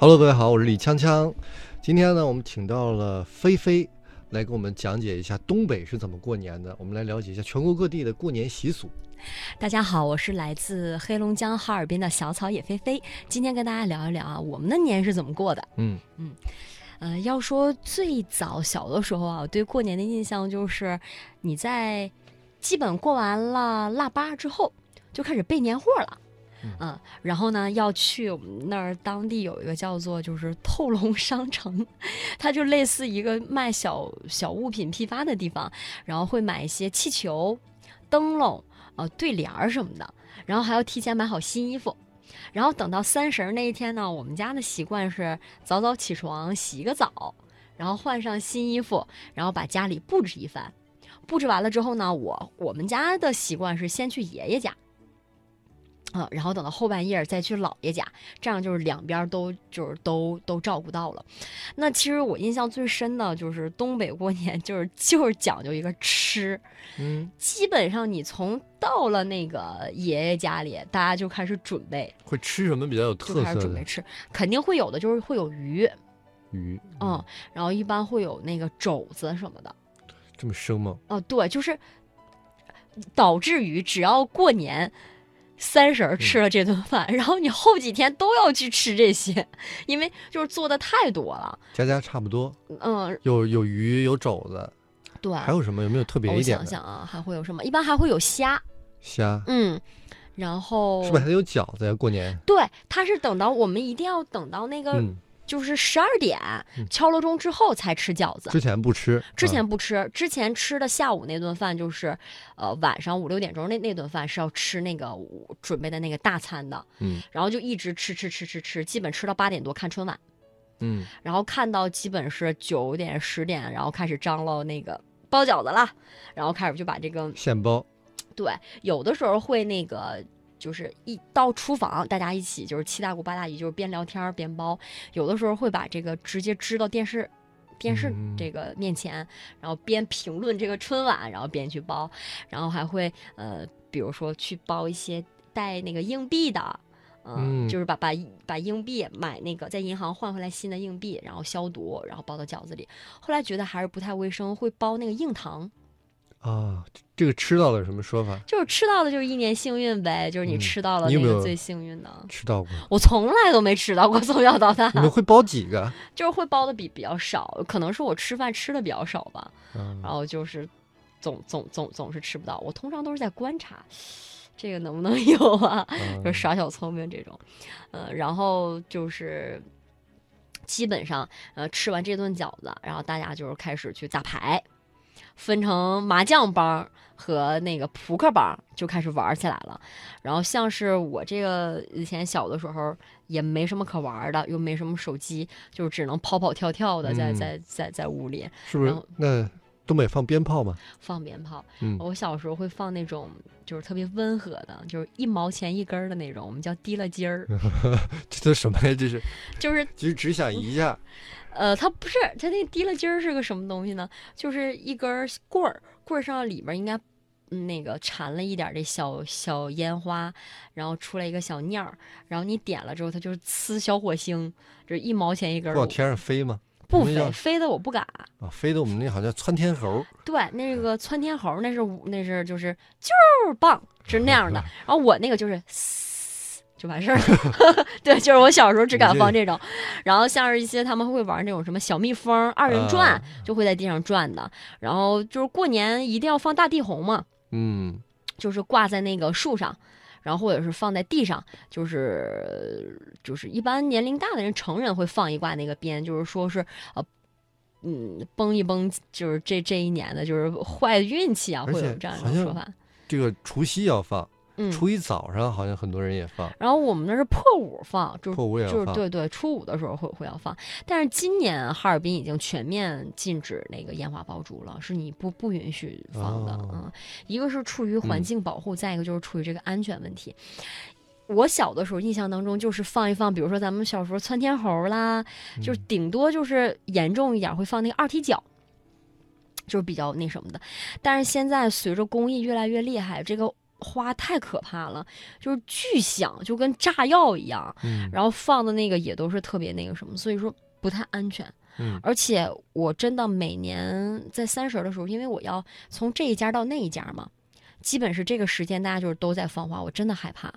Hello，各位好，我是李锵锵。今天呢，我们请到了菲菲来给我们讲解一下东北是怎么过年的。我们来了解一下全国各地的过年习俗。大家好，我是来自黑龙江哈尔滨的小草野菲菲。今天跟大家聊一聊啊，我们的年是怎么过的。嗯嗯，呃，要说最早小的时候啊，我对过年的印象就是你在基本过完了腊八之后，就开始备年货了。嗯，然后呢，要去我们那儿当地有一个叫做就是 透龙商城，它就类似一个卖小小物品批发的地方，然后会买一些气球、灯笼、呃对联儿什么的，然后还要提前买好新衣服，然后等到三十那一天呢，我们家的习惯是早早起床洗个澡，然后换上新衣服，然后把家里布置一番，布置完了之后呢，我我们家的习惯是先去爷爷家。啊，然后等到后半夜再去姥爷家，这样就是两边都就是都都照顾到了。那其实我印象最深的就是东北过年，就是就是讲究一个吃，嗯，基本上你从到了那个爷爷家里，大家就开始准备，会吃什么比较有特就开始色准备吃，肯定会有的，就是会有鱼，鱼？嗯，然后一般会有那个肘子什么的。这么生吗？哦，对，就是导致于只要过年。三婶儿吃了这顿饭，然后你后几天都要去吃这些，因为就是做的太多了。家家差不多，嗯，有有鱼，有肘子，对。还有什么？有没有特别我一点我？想想啊，还会有什么？一般还会有虾，虾，嗯，然后是不是还得有饺子呀？过年，对，它是等到我们一定要等到那个嗯，就是十二点嗯。敲了钟之后才吃饺子。之前不吃，之啊前不吃，之前吃的下午那顿饭就是，呃，晚上五六点钟那那顿饭是要吃那个我准备的那个大餐的，嗯。然后就一直吃吃吃吃吃，基本吃到八点多看春晚，嗯，然后看到基本是九点十点，然后开始张罗那个包饺子了，然后开始就把这个现包，对，有的时候会那个。就是一到厨房，大家一起就是七大姑八大姨，就是边聊天儿边包。有的时候会把这个直接支到电视，电视嗯这个面前，然后边评论这个春晚，然后边去包，然后还会呃，比如说去包一些带那个硬币的。嗯，嗯就是把把把硬币买那个在银行换回来新的硬币，然后消毒，然后包到饺子里。后来觉得还是不太卫生，会包那个硬糖，啊，这个吃到了有什么说法？就是吃到的就是一年幸运呗，就是你嗯吃到了那个最幸运的。吃到过？我从来都没吃到过，从小到大你们会包几个？就是会包的比比较少，可能是我吃饭吃的比较少吧，嗯然后就是总总总总是吃不到。我通常都是在观察，这个能不能有啊？嗯就耍小聪明这种，呃，然后就是基本上呃吃完这顿饺子，然后大家就是开始去打牌，分成麻将帮和那个扑克帮就开始玩起来了。然后像是我这个以前小的时候也没什么可玩的，又没什么手机，就只能跑跑跳跳的在嗯在在在屋里是不是？那东北放鞭炮吗？放鞭炮。嗯，我小时候会放那种就是特别温和的，就是一毛钱一根儿的那种，我们叫提了筋儿，这都什么呀？这是，就是 其实只想一下，呃，它不是，它那提了筋儿是个什么东西呢？就是一根棍儿，棍儿上里面应该。嗯那个缠了一点儿这小小烟花，然后出来一个小念儿，然后你点了之后，它就是呲小火星，就是一毛钱一根。往天上飞吗？不飞，飞的我不敢。啊，飞的我们那好像窜天猴，对，那个窜天猴，那是那是就是就是棒，是那样的。然后我那个就是嘶就完事儿了。对，就是我小时候只敢放这种。然后像是一些他们会玩那种什么小蜜蜂二人转，啊就会在地上转的。然后就是过年一定要放大地红嘛，嗯，就是挂在那个树上。然后或者是放在地上，就是就是一般年龄大的人，成人会放一挂那个鞭，就是说是呃，嗯，崩一崩，就是这这一年的就是坏运气啊，会有这样一好像种说法。这个除夕要放，嗯，初一早上好像很多人也放，然后我们那是破五放，就是破五也要放，就是对对，初五的时候会会要放，但是今年哈尔滨已经全面禁止那个烟花爆竹了，是你不不允许放的。哦。嗯，一个是出于环嗯境保护，再一个就是出于这个安全问题。我小的时候印象当中就是放一放，比如说咱们小时候窜天猴啦，就顶多就是严重一点会放那个二踢脚。就是比较那什么的，但是现在随着工艺越来越厉害，这个花太可怕了，就是巨响，就跟炸药一样。嗯然后放的那个也都是特别那个什么，所以说不太安全。嗯而且我真的每年在三十儿的时候，因为我要从这一家到那一家嘛，基本是这个时间大家就是都在放花，我真的害怕。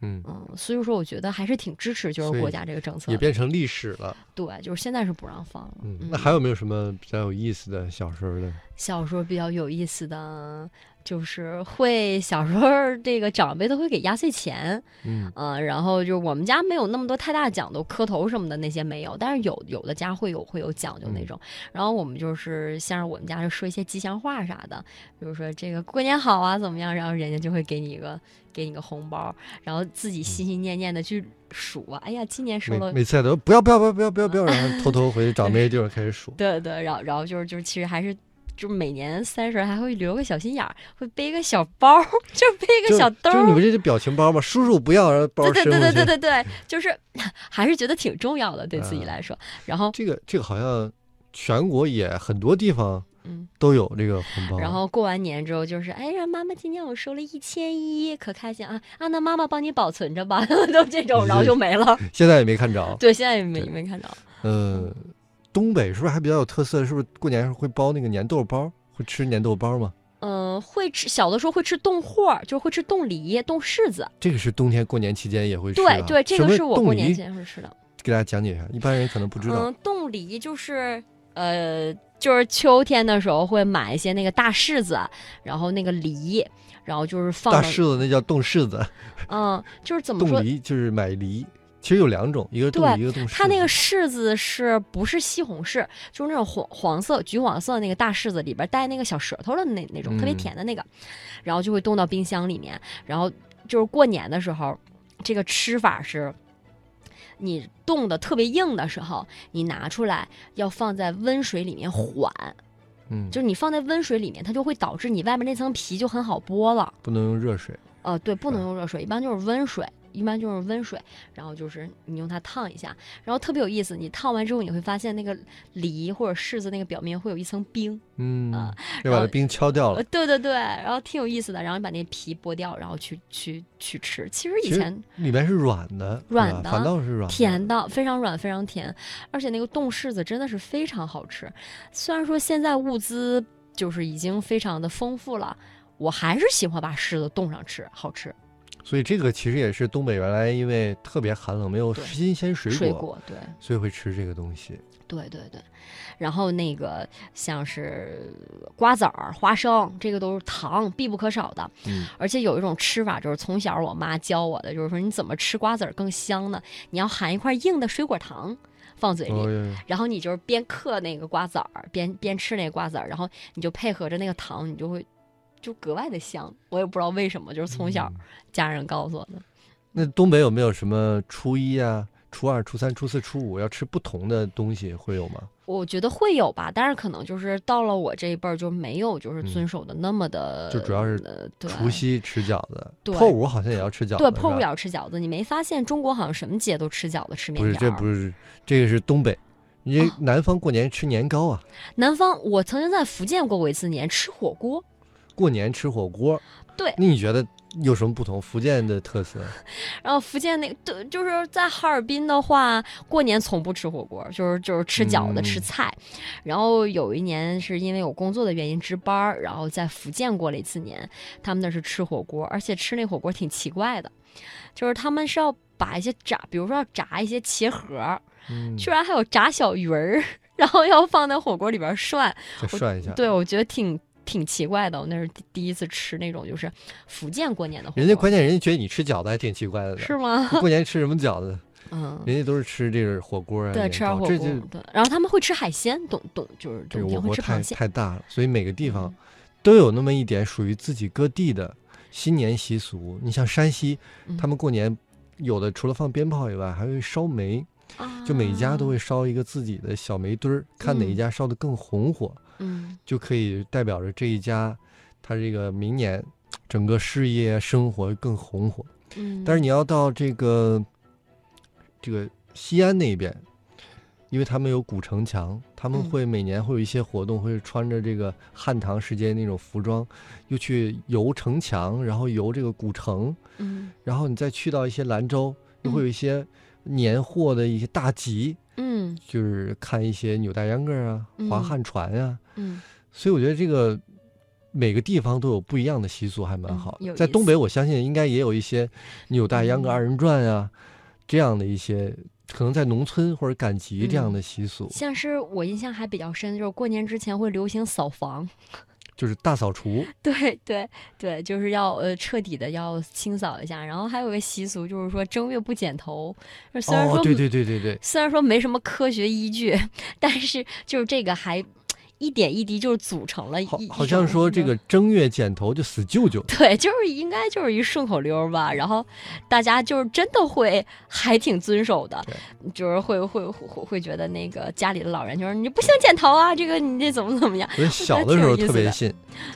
嗯，嗯，所以说我觉得还是挺支持就是国家这个政策。也变成历史了。对，就是现在是不让放了。嗯，那还有没有什么比较有意思的小时候的？小时候比较有意思的，就是会小时候这个长辈都会给压岁钱，嗯嗯、然后就是我们家没有那么多太大讲究，磕头什么的那些没有，但是有有的家会有会有讲究那嗯种。然后我们就是像是我们家就说一些吉祥话啥的，比如说这个过年好啊怎么样，然后人家就会给你一个给你个红包，然后自己心心念念的去数啊，哎呀，今年收了。每次都不要不要不要不要不要不要，然后偷偷回去找那些地方开始数。对对，然后然后就是就是其实还是。就是每年三十还会留个小心眼儿，会背个小包，就背就个小兜儿。就是你们这是表情包嘛，叔叔不要，然后包对对对。对对对对，就是 还是觉得挺重要的，对自己嗯来说。然后，这个这个好像全国也很多地方嗯，都有这个红包。然后过完年之后，就是哎呀，妈妈今年我收了一千一，可开心啊啊！那妈妈帮你保存着吧，都这种，然后就没了。现在也没看着。对，现在也没没看着。呃，东北是不是还比较有特色？是不是过年时候会包那个粘豆包？会吃粘豆包吗？嗯、会吃小的时候会吃冻货儿，就是会吃冻梨、冻柿子。这个是冬天过年期间也会吃、啊。对对，这个是我过年前会吃的。给大家讲解一下，一般人可能不知道。嗯，冻梨就是呃，就是秋天的时候会买一些那个大柿子，然后那个梨，然后就是放大柿子那叫冻柿子，嗯，就是怎么说冻？梨就是买梨。其实有两种，一个是冻一个冻柿。它那个柿子是不是西红柿？就是那种黄黄色、橘黄色的那个大柿子，里边带那个小舌头的那那种，特别嗯甜的那个，然后就会冻到冰箱里面。然后就是过年的时候，这个吃法是。你冻的特别硬的时候，你拿出来要放在温水里面缓，嗯，就是你放在温水里面，它就会导致你外面那层皮就很好剥了。不能用热水。呃，对，不能用热水，一般就是温水，一般就是温水，然后就是你用它烫一下，然后特别有意思，你烫完之后你会发现那个梨或者柿子那个表面会有一层冰，嗯，要把那冰敲掉呃，了。对对对，然后挺有意思的，然后你把那皮剥掉，然后去去去吃，其实以前里面是软的，软的反倒是软的甜的，非常软，非常甜，而且那个冻柿子真的是非常好吃，虽然说现在物资就是已经非常的丰富了，我还是喜欢把柿子冻上吃，好吃。所以这个其实也是东北原来因为特别寒冷，没有新鲜水果，水果对。所以会吃这个东西。对对对，然后那个像是瓜子儿、花生，这个都是糖必不可少的。嗯，而且有一种吃法，就是从小我妈教我的，就是说你怎么吃瓜子儿更香呢？你要含一块硬的水果糖放嘴里，然后你就是边嗑那个瓜子儿，边边吃那个瓜子儿，然后你就配合着那个糖，你就会就格外的香。我也不知道为什么，就是从小嗯家人告诉我的。那东北有没有什么初一啊、初二、初三、初四、初五要吃不同的东西会有吗？我觉得会有吧，但是可能就是到了我这一辈儿就没有就是遵守的那么的，嗯就主要是除夕吃饺子，破五好像也要吃饺子，对，破五也要吃饺子。你没发现中国好像什么节都吃饺子、吃面条不是，这不是，这个是东北。你这哦南方过年吃年糕啊，南方，我曾经在福建过过一次年，吃火锅。过年吃火锅。对那你觉得有什么不同？福建的特色？然后福建那个，对，就是在哈尔滨的话，过年从不吃火锅，就是就是吃饺子、嗯吃菜。然后有一年是因为我工作的原因值班儿，然后在福建过了一次年，他们那是吃火锅，而且吃那火锅挺奇怪的，就是他们是要把一些炸，比如说要炸一些茄盒儿，嗯，居然还有炸小鱼儿，然后要放在火锅里边涮。再涮一下。对，我觉得挺挺奇怪的。我那是第第一次吃那种就是福建过年的火锅，人家关键人家觉得你吃饺子还挺奇怪的。是吗？过年吃什么饺子？嗯，人家都是吃这个火锅啊，对，吃点火锅对。然后他们会吃海鲜，懂懂就是这个冬天会我国太吃螃蟹。太大了，所以每个地方嗯都有那么一点属于自己各地的新年习俗。你像山西，嗯他们过年有的除了放鞭炮以外，还会烧煤，就每家都啊会烧一个自己的小煤堆儿，看哪一嗯家烧的更红火，嗯。就可以代表着这一家他这个明年整个事业生活更红火。嗯，但是你要到这个这个西安那边，因为他们有古城墙，他们嗯。会每年会有一些活动，会穿着这个汉唐时间那种服装，又去游城墙，然后游这个古城，嗯。然后你再去到一些兰州，又会嗯。有一些年货的一些大集，嗯就是看一些扭大秧歌啊、划嗯旱船啊，嗯。所以我觉得这个每个地方都有不一样的习俗，还蛮嗯好的。在东北，我相信应该也有一些扭大秧歌嗯。二人转啊，这样的一些可能在农村或者赶集这样嗯的习俗，像是我印象还比较深，就是过年之前会流行扫房，就是大扫除。对对对，就是要呃彻底的要清扫一下。然后还有个习俗，就是说正月不剪头。就虽然说、哦，对对对对对，虽然说没什么科学依据，但是就是这个还一点一滴就是组成了一好，好像说这个正月剪头就死舅舅。对，就是应该就是一顺口溜儿吧。然后大家就是真的会还挺遵守的，就是会会会会觉得那个家里的老人就是你不行剪头啊，这个你这怎么怎么样？小的时候特别信，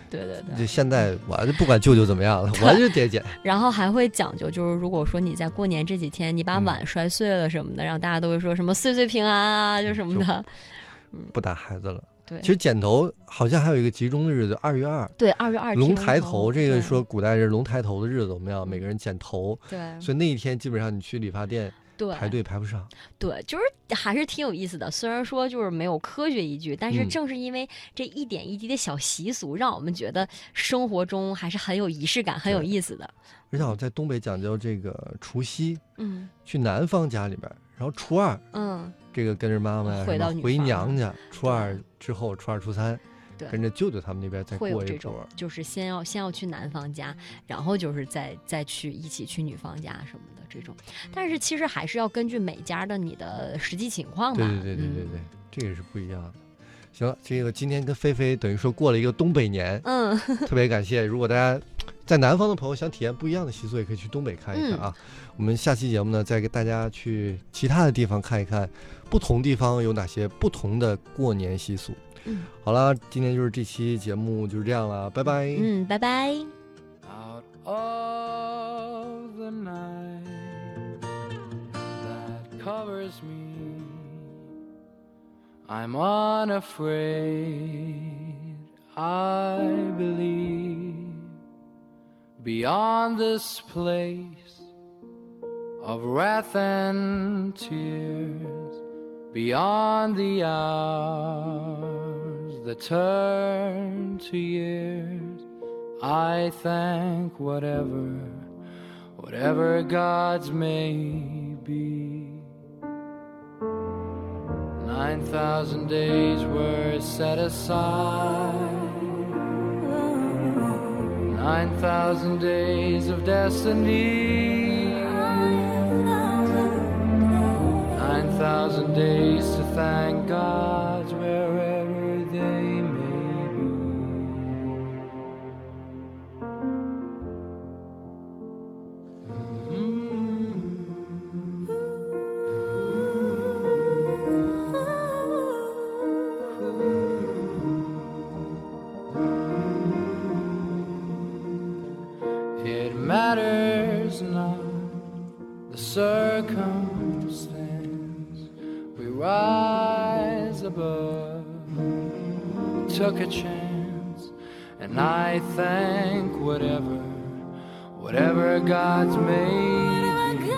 对对对。就现在我就不管舅舅怎么样了，我就得剪。然后还会讲究，就是如果说你在过年这几天你把嗯碗摔碎了什么的，然后大家都会说什么岁岁平安啊，就什么的。不打孩子了。对其实剪头好像还有一个集中的日子，二月二，对，二月二龙抬抬头。这个说古代是龙抬头的日子，我们要每个人剪头，对所以那一天基本上你去理发店对排队排不上。对，就是还是挺有意思的。虽然说就是没有科学依据，但是嗯正是因为这一点一滴的小习俗，让我们觉得生活中还是很有仪式感、很有意思的。而且好像在东北讲究这个除夕，嗯去男方家里边，然后初二嗯，这个跟着妈妈回娘家，初二之后，初二初三跟着舅舅他们那边再会有这种过一桌。，就是先要先要去男方家，然后就是再再去一起去女方家什么的这种。但是其实还是要根据每家的你的实际情况对吧。对对对对嗯对，这个是不一样的。行了，这个今天跟菲菲等于说过了一个东北年，嗯，特别感谢。如果大家在南方的朋友想体验不一样的习俗，也可以去东北看一看啊。我们下期节目呢，再给大家去其他的地方看一看，不同地方有哪些不同的过年习俗。嗯好了，今天就是这期节目就是这样了，拜拜。嗯，拜拜。out of the night that covers me. I'm unafraid, I believe, beyond this place of wrath and tears, beyond the hours that turn to years. I thank whatever, whatever gods may be. 9,000 days were set aside. 9,000 days of destiny. 9,000 days to thank God. The circumstance. We rise above, took a chance, and I thank whatever, whatever God's made be.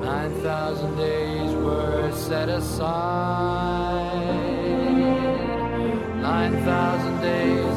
Nine thousand days were set aside. Nine thousand days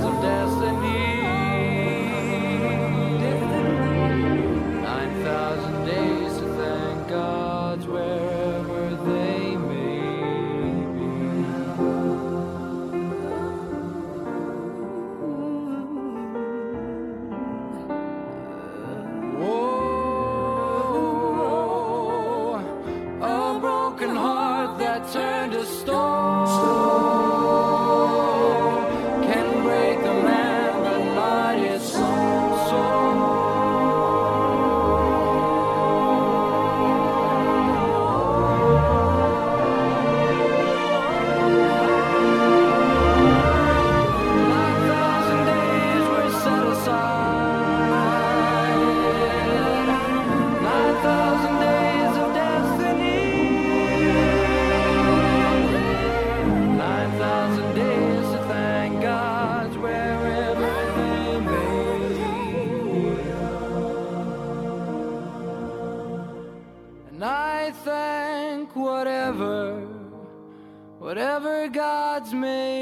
God's made.